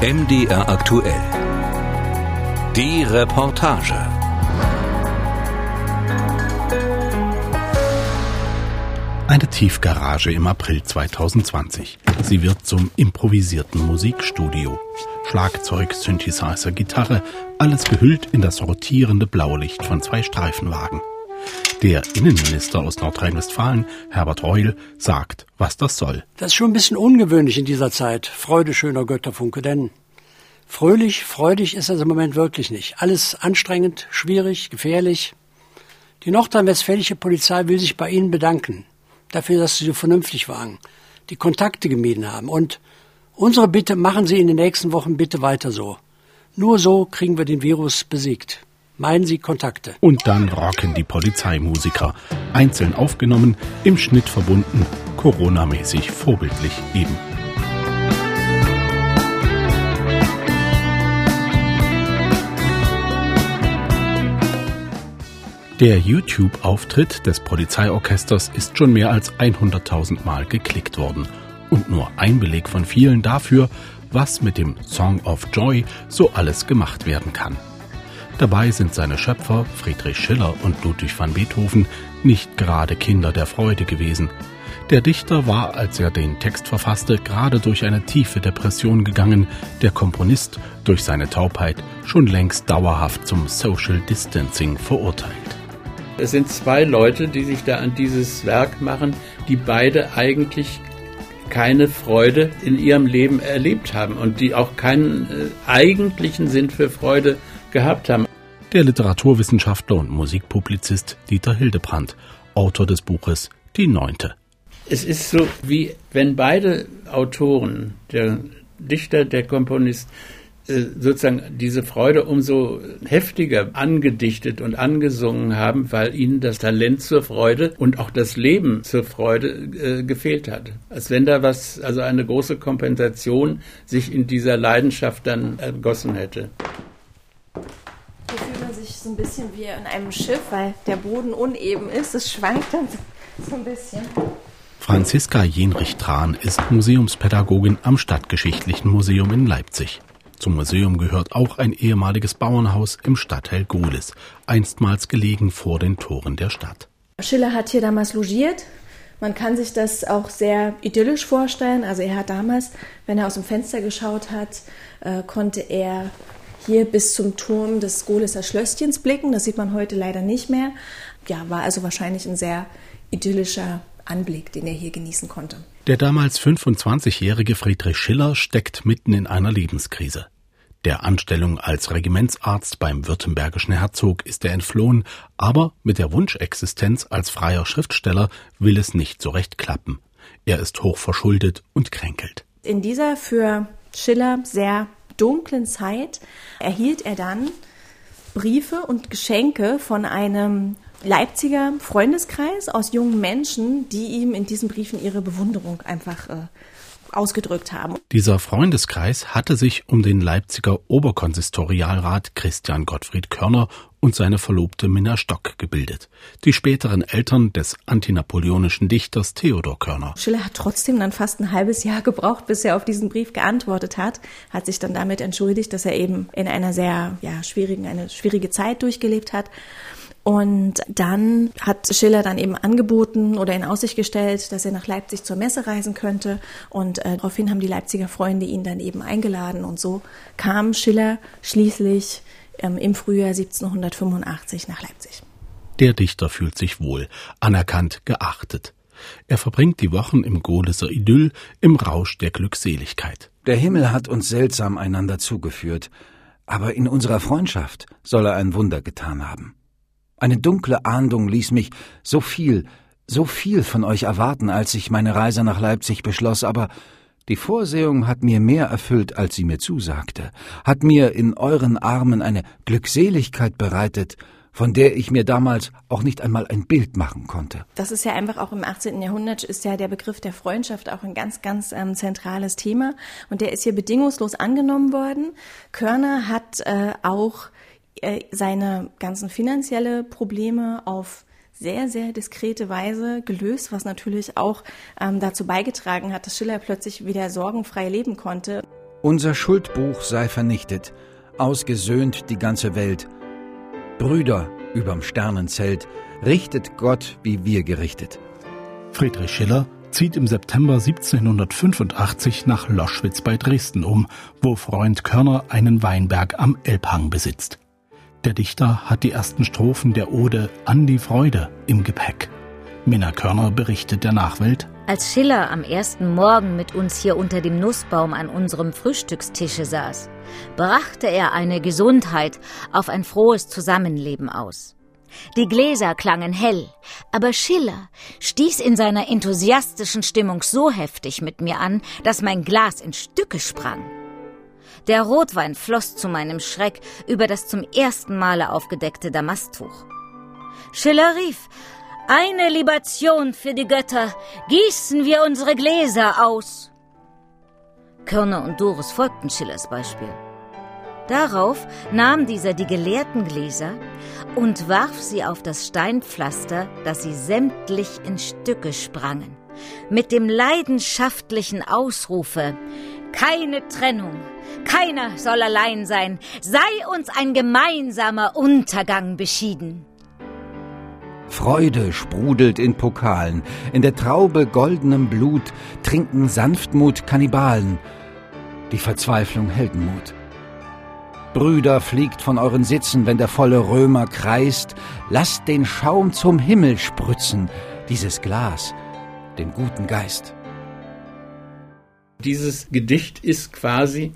MDR aktuell. Die Reportage. Eine Tiefgarage im April 2020. Sie wird zum improvisierten Musikstudio. Schlagzeug, Synthesizer, Gitarre, alles gehüllt in das rotierende Blaulicht von zwei Streifenwagen. Der Innenminister aus Nordrhein-Westfalen, Herbert Reul, sagt, was das soll. Das ist schon ein bisschen ungewöhnlich in dieser Zeit. Freude schöner Götterfunke, denn fröhlich, freudig ist das im Moment wirklich nicht. Alles anstrengend, schwierig, gefährlich. Die nordrhein-westfälische Polizei will sich bei Ihnen bedanken dafür, dass Sie so vernünftig waren, die Kontakte gemieden haben. Und unsere Bitte, machen Sie in den nächsten Wochen bitte weiter so. Nur so kriegen wir den Virus besiegt. Meinen Sie Kontakte? Und dann rocken die Polizeimusiker. Einzeln aufgenommen, im Schnitt verbunden, Corona-mäßig vorbildlich eben. Der YouTube-Auftritt des Polizeiorchesters ist schon mehr als 100.000 Mal geklickt worden. Und nur ein Beleg von vielen dafür, was mit dem Song of Joy so alles gemacht werden kann. Dabei sind seine Schöpfer Friedrich Schiller und Ludwig van Beethoven nicht gerade Kinder der Freude gewesen. Der Dichter war, als er den Text verfasste, gerade durch eine tiefe Depression gegangen, der Komponist durch seine Taubheit schon längst dauerhaft zum Social Distancing verurteilt. Es sind zwei Leute, die sich da an dieses Werk machen, die beide eigentlich keine Freude in ihrem Leben erlebt haben und die auch keinen äh, eigentlichen Sinn für Freude gehabt haben. Der Literaturwissenschaftler und Musikpublizist Dieter Hildebrandt, Autor des Buches Die Neunte. Es ist so, wie wenn beide Autoren, der Dichter, der Komponist, äh, sozusagen diese Freude umso heftiger angedichtet und angesungen haben, weil ihnen das Talent zur Freude und auch das Leben zur Freude äh, gefehlt hat. Als wenn da was, also eine große Kompensation sich in dieser Leidenschaft dann ergossen hätte. Hier fühlt man sich so ein bisschen wie in einem Schiff, weil der Boden uneben ist. Es schwankt dann so ein bisschen. Franziska Jenrich-Tran ist Museumspädagogin am Stadtgeschichtlichen Museum in Leipzig. Zum Museum gehört auch ein ehemaliges Bauernhaus im Stadtteil Gohlis, einstmals gelegen vor den Toren der Stadt. Schiller hat hier damals logiert. Man kann sich das auch sehr idyllisch vorstellen. Also er hat damals, wenn er aus dem Fenster geschaut hat, äh, konnte er hier bis zum Turm des Gohliser Schlösschens blicken. Das sieht man heute leider nicht mehr. Ja, war also wahrscheinlich ein sehr idyllischer Anblick, den er hier genießen konnte. Der damals 25-jährige Friedrich Schiller steckt mitten in einer Lebenskrise. Der Anstellung als Regimentsarzt beim württembergischen Herzog ist er entflohen, aber mit der Wunschexistenz als freier Schriftsteller will es nicht so recht klappen. Er ist hoch verschuldet und kränkelt. In dieser für Schiller sehr dunklen Zeit erhielt er dann Briefe und Geschenke von einem Leipziger Freundeskreis aus jungen Menschen, die ihm in diesen Briefen ihre Bewunderung einfach äh, ausgedrückt haben. Dieser Freundeskreis hatte sich um den Leipziger Oberkonsistorialrat Christian Gottfried Körner und seine Verlobte Minna Stock gebildet, die späteren Eltern des antinapoleonischen Dichters Theodor Körner. Schiller hat trotzdem dann fast ein halbes Jahr gebraucht, bis er auf diesen Brief geantwortet hat, hat sich dann damit entschuldigt, dass er eben in einer sehr ja, schwierigen, eine schwierige Zeit durchgelebt hat und dann hat Schiller dann eben angeboten oder in Aussicht gestellt, dass er nach Leipzig zur Messe reisen könnte. Und äh, daraufhin haben die Leipziger Freunde ihn dann eben eingeladen. Und so kam Schiller schließlich ähm, im Frühjahr 1785 nach Leipzig. Der Dichter fühlt sich wohl, anerkannt, geachtet. Er verbringt die Wochen im Gohliser Idyll, im Rausch der Glückseligkeit. Der Himmel hat uns seltsam einander zugeführt, aber in unserer Freundschaft soll er ein Wunder getan haben. Eine dunkle Ahndung ließ mich so viel, so viel von euch erwarten, als ich meine Reise nach Leipzig beschloss, aber die Vorsehung hat mir mehr erfüllt, als sie mir zusagte, hat mir in euren Armen eine Glückseligkeit bereitet, von der ich mir damals auch nicht einmal ein Bild machen konnte. Das ist ja einfach auch im 18. Jahrhundert ist ja der Begriff der Freundschaft auch ein ganz, ganz ähm, zentrales Thema und der ist hier bedingungslos angenommen worden. Körner hat äh, auch seine ganzen finanzielle Probleme auf sehr, sehr diskrete Weise gelöst, was natürlich auch ähm, dazu beigetragen hat, dass Schiller plötzlich wieder sorgenfrei leben konnte. Unser Schuldbuch sei vernichtet, ausgesöhnt die ganze Welt. Brüder überm Sternenzelt, richtet Gott, wie wir gerichtet. Friedrich Schiller zieht im September 1785 nach Loschwitz bei Dresden um, wo Freund Körner einen Weinberg am Elbhang besitzt. Der Dichter hat die ersten Strophen der Ode An die Freude im Gepäck. Minna Körner berichtet der Nachwelt. Als Schiller am ersten Morgen mit uns hier unter dem Nussbaum an unserem Frühstückstische saß, brachte er eine Gesundheit auf ein frohes Zusammenleben aus. Die Gläser klangen hell, aber Schiller stieß in seiner enthusiastischen Stimmung so heftig mit mir an, dass mein Glas in Stücke sprang. Der Rotwein floss zu meinem Schreck über das zum ersten Male aufgedeckte Damasttuch. Schiller rief, eine Libation für die Götter, gießen wir unsere Gläser aus. Körner und Doris folgten Schillers Beispiel. Darauf nahm dieser die geleerten Gläser und warf sie auf das Steinpflaster, dass sie sämtlich in Stücke sprangen, mit dem leidenschaftlichen Ausrufe Keine Trennung, keiner soll allein sein, sei uns ein gemeinsamer Untergang beschieden. Freude sprudelt in Pokalen, in der Traube goldenem Blut trinken Sanftmut Kannibalen, die Verzweiflung Heldenmut. Brüder, fliegt von euren Sitzen, wenn der volle Römer kreist, lasst den Schaum zum Himmel spritzen, dieses Glas, den guten Geist. Dieses Gedicht ist quasi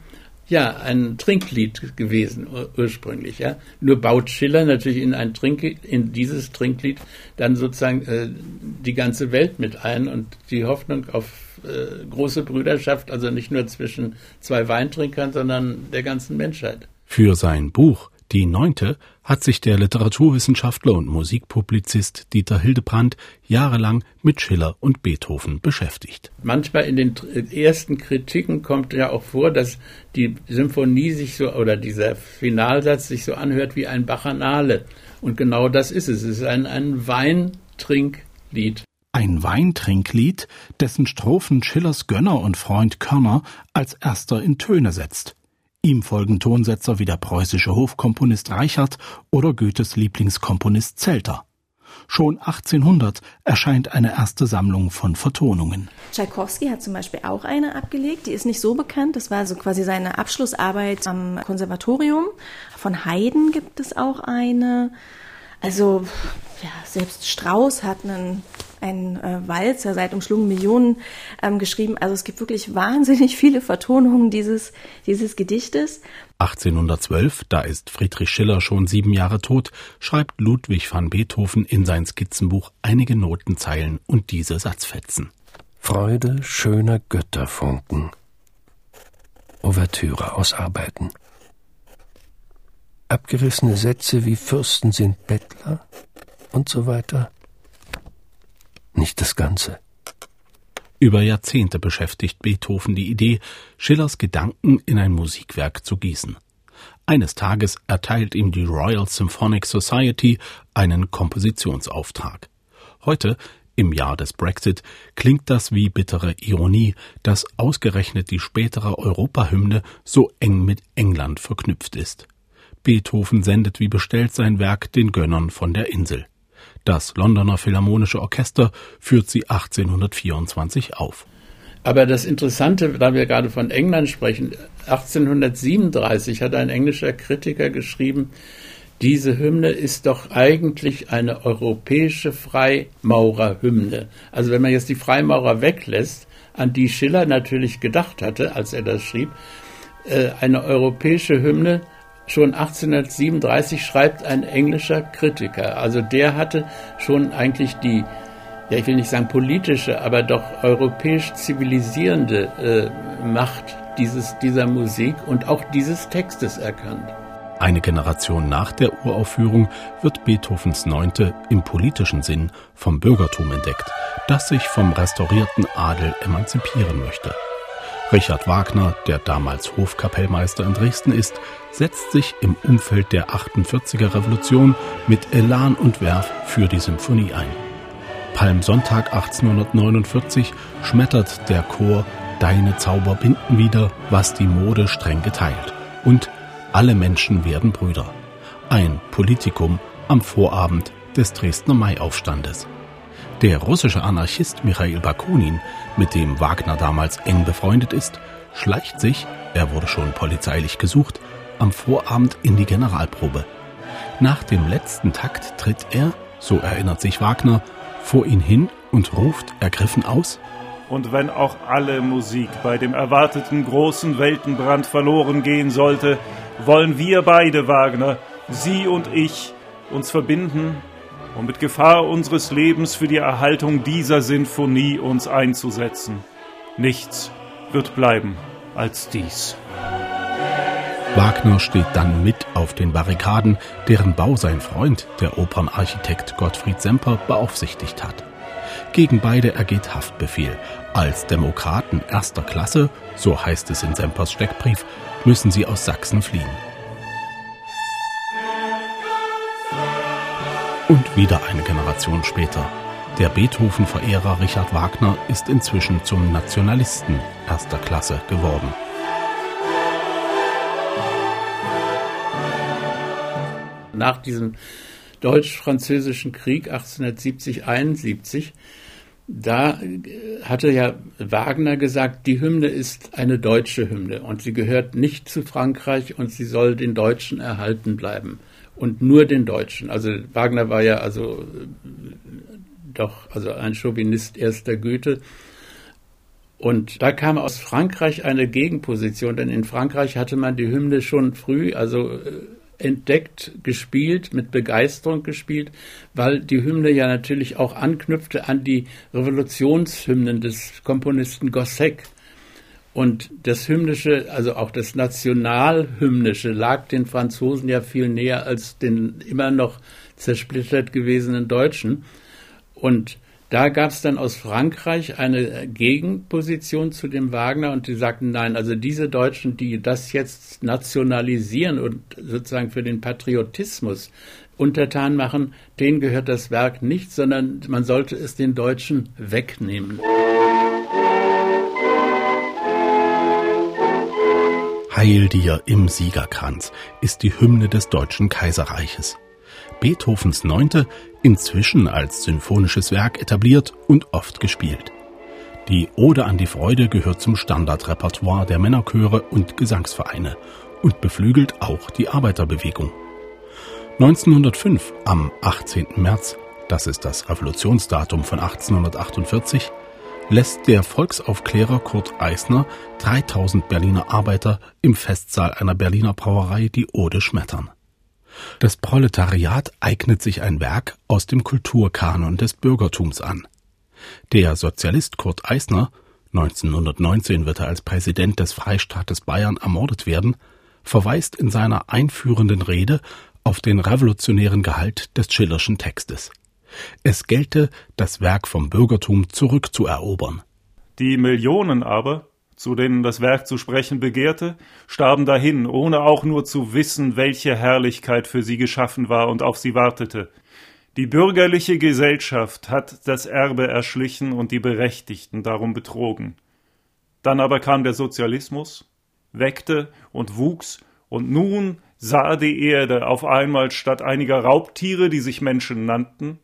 ja ein Trinklied gewesen ursprünglich. Ja. Nur baut Schiller natürlich in ein Trink in dieses Trinklied dann sozusagen äh, die ganze Welt mit ein und die Hoffnung auf äh, große Brüderschaft, also nicht nur zwischen zwei Weintrinkern, sondern der ganzen Menschheit. Für sein Buch Die Neunte hat sich der Literaturwissenschaftler und Musikpublizist Dieter Hildebrandt jahrelang mit Schiller und Beethoven beschäftigt. Manchmal in den ersten Kritiken kommt ja auch vor, dass die Symphonie sich so oder dieser Finalsatz sich so anhört wie ein Bachanale. Und genau das ist es. Es ist ein, ein Weintrinklied. Ein Weintrinklied, dessen Strophen Schillers Gönner und Freund Körner als erster in Töne setzt. Ihm folgen Tonsetzer wie der preußische Hofkomponist Reichert oder Goethes Lieblingskomponist Zelter. Schon 1800 erscheint eine erste Sammlung von Vertonungen. Tschaikowski hat zum Beispiel auch eine abgelegt, die ist nicht so bekannt. Das war so quasi seine Abschlussarbeit am Konservatorium. Von Haydn gibt es auch eine. Also ja, selbst Strauss hat einen ein äh, Walzer seit umschlungen Millionen ähm, geschrieben. Also es gibt wirklich wahnsinnig viele Vertonungen dieses, dieses Gedichtes. 1812, da ist Friedrich Schiller schon sieben Jahre tot, schreibt Ludwig van Beethoven in sein Skizzenbuch einige Notenzeilen und diese Satzfetzen. Freude schöner Götterfunken. Ouvertüre ausarbeiten. Abgerissene Sätze wie Fürsten sind Bettler und so weiter nicht das Ganze. Über Jahrzehnte beschäftigt Beethoven die Idee, Schillers Gedanken in ein Musikwerk zu gießen. Eines Tages erteilt ihm die Royal Symphonic Society einen Kompositionsauftrag. Heute, im Jahr des Brexit, klingt das wie bittere Ironie, dass ausgerechnet die spätere Europahymne so eng mit England verknüpft ist. Beethoven sendet wie bestellt sein Werk den Gönnern von der Insel. Das Londoner Philharmonische Orchester führt sie 1824 auf. Aber das Interessante, da wir gerade von England sprechen, 1837 hat ein englischer Kritiker geschrieben, diese Hymne ist doch eigentlich eine europäische Freimaurerhymne. Also wenn man jetzt die Freimaurer weglässt, an die Schiller natürlich gedacht hatte, als er das schrieb, äh, eine europäische Hymne, schon 1837 schreibt ein englischer Kritiker. Also der hatte schon eigentlich die, ja ich will nicht sagen politische, aber doch europäisch zivilisierende äh, Macht dieses, dieser Musik und auch dieses Textes erkannt. Eine Generation nach der Uraufführung wird Beethovens Neunte im politischen Sinn vom Bürgertum entdeckt, das sich vom restaurierten Adel emanzipieren möchte. Richard Wagner, der damals Hofkapellmeister in Dresden ist, setzt sich im Umfeld der 48er Revolution mit Elan und Werf für die Symphonie ein. Palmsonntag 1849 schmettert der Chor deine Zauber binden wieder, was die Mode streng geteilt. Und alle Menschen werden Brüder. Ein Politikum am Vorabend des Dresdner Maiaufstandes. Der russische Anarchist Michail Bakunin, mit dem Wagner damals eng befreundet ist, schleicht sich, er wurde schon polizeilich gesucht, am Vorabend in die Generalprobe. Nach dem letzten Takt tritt er, so erinnert sich Wagner, vor ihn hin und ruft ergriffen aus und wenn auch alle Musik bei dem erwarteten großen Weltenbrand verloren gehen sollte, wollen wir beide, Wagner, Sie und ich, uns verbinden, um mit Gefahr unseres Lebens für die Erhaltung dieser Sinfonie uns einzusetzen. Nichts wird bleiben als dies. Wagner steht dann mit auf den Barrikaden, deren Bau sein Freund, der Opernarchitekt Gottfried Semper, beaufsichtigt hat. Gegen beide ergeht Haftbefehl. Als Demokraten erster Klasse, so heißt es in Sempers Steckbrief, müssen sie aus Sachsen fliehen. Und wieder eine Generation später. Der Beethoven-Verehrer Richard Wagner ist inzwischen zum Nationalisten erster Klasse geworden. Nach diesem deutsch-französischen Krieg 1870-71 da äh, hatte ja Wagner gesagt, die Hymne ist eine deutsche Hymne und sie gehört nicht zu Frankreich und sie soll den Deutschen erhalten bleiben und nur den Deutschen. Also Wagner war ja also äh, doch also ein Chauvinist erster Güte. Und da kam aus Frankreich eine Gegenposition, denn in Frankreich hatte man die Hymne schon früh, also äh, entdeckt, gespielt, mit Begeisterung gespielt, weil die Hymne ja natürlich auch anknüpfte an die Revolutionshymnen des Komponisten Gossec. Und das Hymnische, also auch das Nationalhymnische, lag den Franzosen ja viel näher als den immer noch zersplittert gewesenen Deutschen. Und da gab es dann aus Frankreich eine Gegenposition zu dem Wagner und die sagten, nein, also diese Deutschen, die das jetzt nationalisieren und sozusagen für den Patriotismus untertan machen, denen gehört das Werk nicht, sondern man sollte es den Deutschen wegnehmen. Heil dir im Siegerkranz ist die Hymne des Deutschen Kaiserreiches. Beethovens Neunte, inzwischen als symphonisches Werk etabliert und oft gespielt. Die Ode an die Freude gehört zum Standardrepertoire der Männerchöre und Gesangsvereine und beflügelt auch die Arbeiterbewegung. 1905, am 18. März, das ist das Revolutionsdatum von 1848, lässt der Volksaufklärer Kurt Eisner 3000 Berliner Arbeiter im Festsaal einer Berliner Brauerei die Ode schmettern. Das Proletariat eignet sich ein Werk aus dem Kulturkanon des Bürgertums an. Der Sozialist Kurt Eisner 1919 wird er als Präsident des Freistaates Bayern ermordet werden, verweist in seiner einführenden Rede auf den revolutionären Gehalt des Schillerschen Textes. Es gelte, das Werk vom Bürgertum zurückzuerobern. Die Millionen aber, zu denen das Werk zu sprechen begehrte, starben dahin, ohne auch nur zu wissen, welche Herrlichkeit für sie geschaffen war und auf sie wartete. Die bürgerliche Gesellschaft hat das Erbe erschlichen und die Berechtigten darum betrogen. Dann aber kam der Sozialismus, weckte und wuchs, und nun sah die Erde auf einmal statt einiger Raubtiere, die sich Menschen nannten,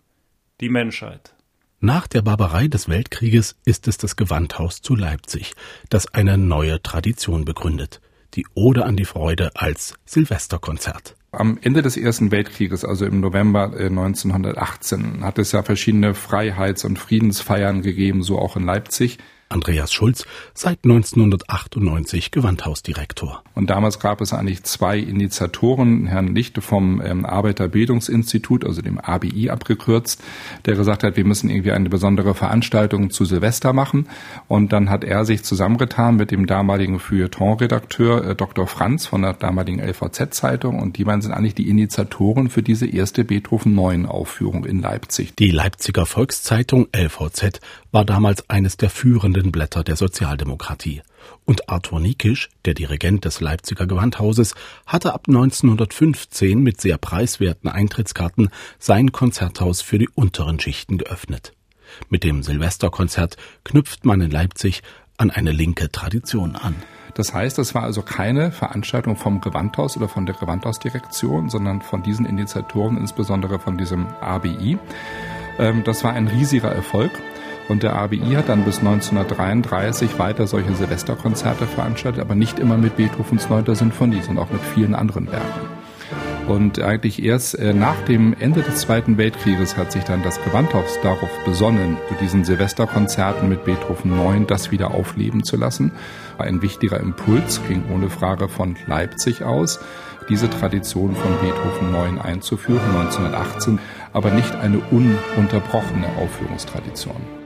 die Menschheit. Nach der Barbarei des Weltkrieges ist es das Gewandhaus zu Leipzig, das eine neue Tradition begründet. Die Ode an die Freude als Silvesterkonzert. Am Ende des Ersten Weltkrieges, also im November 1918, äh, hat es ja verschiedene Freiheits- und Friedensfeiern gegeben, so auch in Leipzig. Andreas Schulz, seit 1998 Gewandhausdirektor. Und damals gab es eigentlich zwei Initiatoren, Herrn Lichte vom ähm, Arbeiterbildungsinstitut, also dem ABI abgekürzt, der gesagt hat, wir müssen irgendwie eine besondere Veranstaltung zu Silvester machen. Und dann hat er sich zusammengetan mit dem damaligen Feuilleton-Redakteur äh, Dr. Franz von der damaligen LVZ-Zeitung und die beiden sind eigentlich die Initiatoren für diese erste Beethoven 9 Aufführung in Leipzig. Die Leipziger Volkszeitung LVZ war damals eines der führenden Blätter der Sozialdemokratie. Und Arthur Nikisch, der Dirigent des Leipziger Gewandhauses, hatte ab 1915 mit sehr preiswerten Eintrittskarten sein Konzerthaus für die unteren Schichten geöffnet. Mit dem Silvesterkonzert knüpft man in Leipzig an eine linke Tradition an. Das heißt, es war also keine Veranstaltung vom Gewandhaus oder von der Gewandhausdirektion, sondern von diesen Initiatoren, insbesondere von diesem ABI. Ähm, das war ein riesiger Erfolg. Und der ABI hat dann bis 1933 weiter solche Silvesterkonzerte veranstaltet, aber nicht immer mit Beethovens 9. Sinfonie, sondern auch mit vielen anderen Werken. Und eigentlich erst äh, nach dem Ende des Zweiten Weltkrieges hat sich dann das Gewandhaus darauf besonnen, zu diesen Silvesterkonzerten mit Beethoven 9 das wieder aufleben zu lassen. Ein wichtiger Impuls ging ohne Frage von Leipzig aus, diese Tradition von Beethoven 9 einzuführen 1918, aber nicht eine ununterbrochene Aufführungstradition.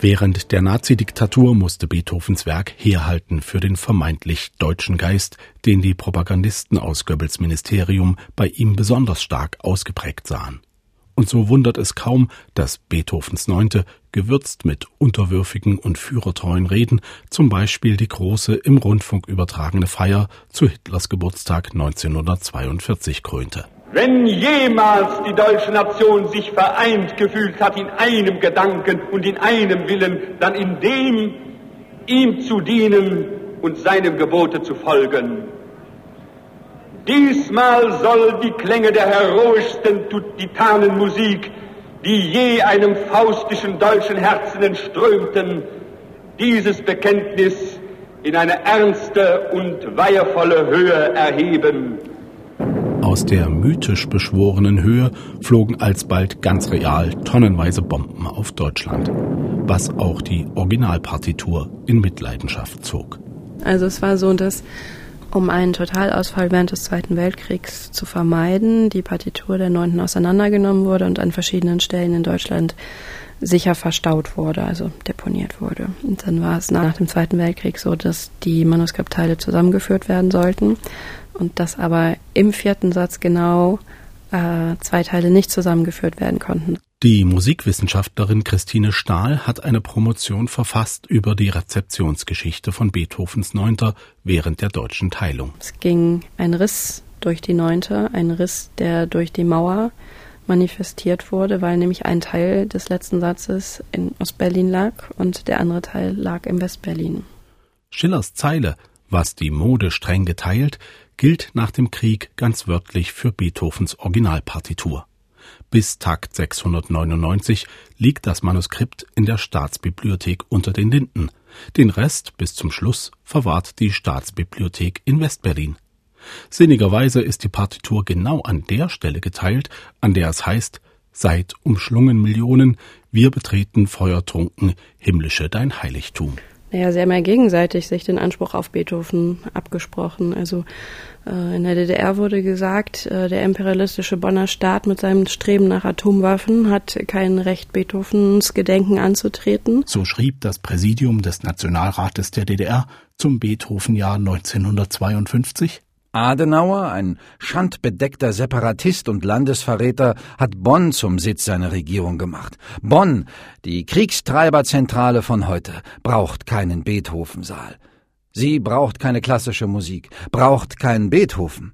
Während der Nazidiktatur musste Beethovens Werk herhalten für den vermeintlich deutschen Geist, den die Propagandisten aus Goebbels Ministerium bei ihm besonders stark ausgeprägt sahen. Und so wundert es kaum, dass Beethovens Neunte, gewürzt mit unterwürfigen und führertreuen Reden, zum Beispiel die große im Rundfunk übertragene Feier zu Hitlers Geburtstag 1942 krönte. Wenn jemals die deutsche Nation sich vereint gefühlt hat in einem Gedanken und in einem Willen, dann in dem, ihm zu dienen und seinem Gebote zu folgen. Diesmal soll die Klänge der heroischsten Titanenmusik, die je einem faustischen deutschen Herzen entströmten, dieses Bekenntnis in eine ernste und weihevolle Höhe erheben. Aus der mythisch beschworenen Höhe flogen alsbald ganz real tonnenweise Bomben auf Deutschland, was auch die Originalpartitur in Mitleidenschaft zog. Also es war so, dass um einen Totalausfall während des Zweiten Weltkriegs zu vermeiden, die Partitur der Neunten auseinandergenommen wurde und an verschiedenen Stellen in Deutschland sicher verstaut wurde, also deponiert wurde. Und dann war es nach dem Zweiten Weltkrieg so, dass die Manuskriptteile zusammengeführt werden sollten und dass aber im vierten Satz genau äh, zwei Teile nicht zusammengeführt werden konnten. Die Musikwissenschaftlerin Christine Stahl hat eine Promotion verfasst über die Rezeptionsgeschichte von Beethovens Neunter während der deutschen Teilung. Es ging ein Riss durch die Neunte, ein Riss, der durch die Mauer manifestiert wurde, weil nämlich ein Teil des letzten Satzes in Ostberlin lag und der andere Teil lag im Westberlin. Schillers Zeile, was die Mode streng geteilt, gilt nach dem Krieg ganz wörtlich für Beethovens Originalpartitur. Bis Takt 699 liegt das Manuskript in der Staatsbibliothek unter den Linden. Den Rest bis zum Schluss verwahrt die Staatsbibliothek in Westberlin. Sinnigerweise ist die Partitur genau an der Stelle geteilt, an der es heißt, Seid umschlungen Millionen, wir betreten feuertrunken himmlische dein Heiligtum. Naja, sie haben ja gegenseitig sich den Anspruch auf Beethoven abgesprochen. Also äh, in der DDR wurde gesagt, äh, der imperialistische Bonner Staat mit seinem Streben nach Atomwaffen hat kein Recht, Beethovens Gedenken anzutreten. So schrieb das Präsidium des Nationalrates der DDR zum Beethovenjahr 1952. Adenauer, ein schandbedeckter Separatist und Landesverräter, hat Bonn zum Sitz seiner Regierung gemacht. Bonn, die Kriegstreiberzentrale von heute, braucht keinen Beethovensaal. Sie braucht keine klassische Musik, braucht keinen Beethoven.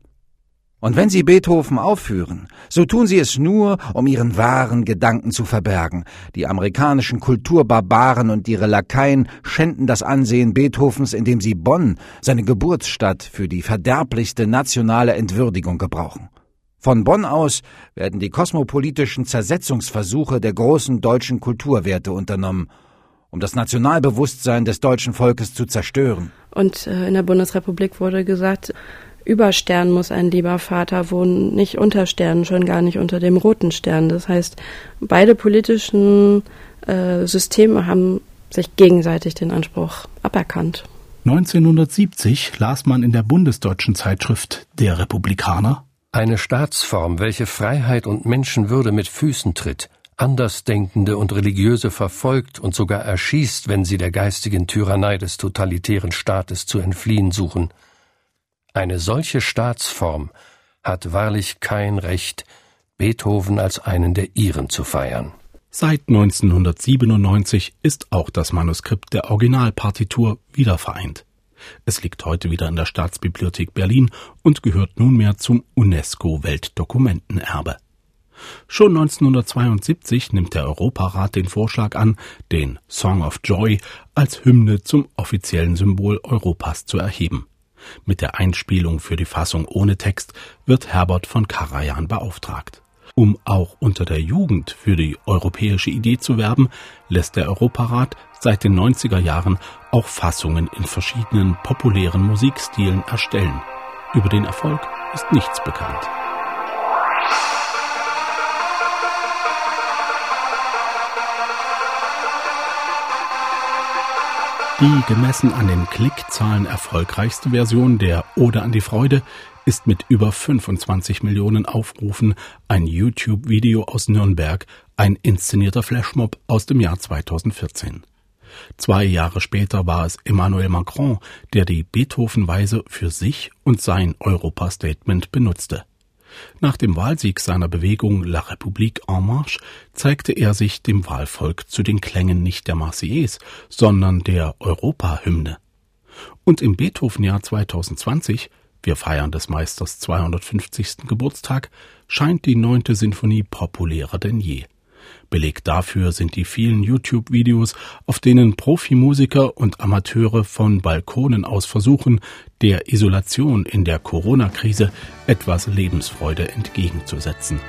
Und wenn Sie Beethoven aufführen, so tun Sie es nur, um Ihren wahren Gedanken zu verbergen. Die amerikanischen Kulturbarbaren und ihre Lakaien schänden das Ansehen Beethovens, indem sie Bonn, seine Geburtsstadt, für die verderblichste nationale Entwürdigung gebrauchen. Von Bonn aus werden die kosmopolitischen Zersetzungsversuche der großen deutschen Kulturwerte unternommen, um das Nationalbewusstsein des deutschen Volkes zu zerstören. Und äh, in der Bundesrepublik wurde gesagt, über Sternen muss ein lieber Vater wohnen, nicht unter Sternen, schon gar nicht unter dem roten Stern. Das heißt, beide politischen äh, Systeme haben sich gegenseitig den Anspruch aberkannt. 1970 las man in der bundesdeutschen Zeitschrift Der Republikaner eine Staatsform, welche Freiheit und Menschenwürde mit Füßen tritt, Andersdenkende und Religiöse verfolgt und sogar erschießt, wenn sie der geistigen Tyrannei des totalitären Staates zu entfliehen suchen, eine solche Staatsform hat wahrlich kein Recht, Beethoven als einen der ihren zu feiern. Seit 1997 ist auch das Manuskript der Originalpartitur wieder vereint. Es liegt heute wieder in der Staatsbibliothek Berlin und gehört nunmehr zum UNESCO Weltdokumentenerbe. Schon 1972 nimmt der Europarat den Vorschlag an, den Song of Joy als Hymne zum offiziellen Symbol Europas zu erheben. Mit der Einspielung für die Fassung ohne Text wird Herbert von Karajan beauftragt. Um auch unter der Jugend für die europäische Idee zu werben, lässt der Europarat seit den 90er Jahren auch Fassungen in verschiedenen populären Musikstilen erstellen. Über den Erfolg ist nichts bekannt. Die gemessen an den Klickzahlen erfolgreichste Version der Ode an die Freude ist mit über 25 Millionen Aufrufen ein YouTube-Video aus Nürnberg, ein inszenierter Flashmob aus dem Jahr 2014. Zwei Jahre später war es Emmanuel Macron, der die Beethoven-Weise für sich und sein Europa-Statement benutzte. Nach dem Wahlsieg seiner Bewegung La République en Marche zeigte er sich dem Wahlvolk zu den Klängen nicht der Marseillaise, sondern der Europa-Hymne. Und im Beethoven-Jahr 2020 wir feiern des Meisters 250. Geburtstag, scheint die neunte Sinfonie populärer denn je. Beleg dafür sind die vielen YouTube-Videos, auf denen Profimusiker und Amateure von Balkonen aus versuchen, der Isolation in der Corona-Krise etwas Lebensfreude entgegenzusetzen.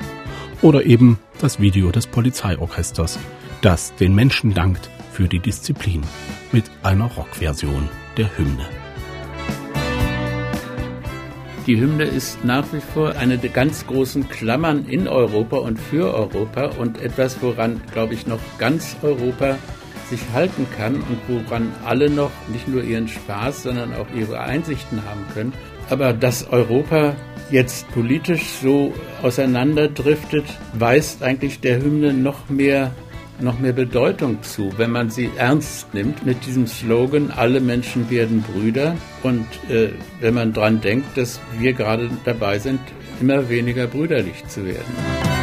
Oder eben das Video des Polizeiorchesters, das den Menschen dankt für die Disziplin mit einer Rockversion der Hymne. Die Hymne ist nach wie vor eine der ganz großen Klammern in Europa und für Europa und etwas, woran, glaube ich, noch ganz Europa sich halten kann und woran alle noch nicht nur ihren Spaß, sondern auch ihre Einsichten haben können. Aber dass Europa jetzt politisch so auseinanderdriftet, weist eigentlich der Hymne noch mehr noch mehr Bedeutung zu, wenn man sie ernst nimmt mit diesem Slogan, alle Menschen werden Brüder. Und äh, wenn man dran denkt, dass wir gerade dabei sind, immer weniger brüderlich zu werden.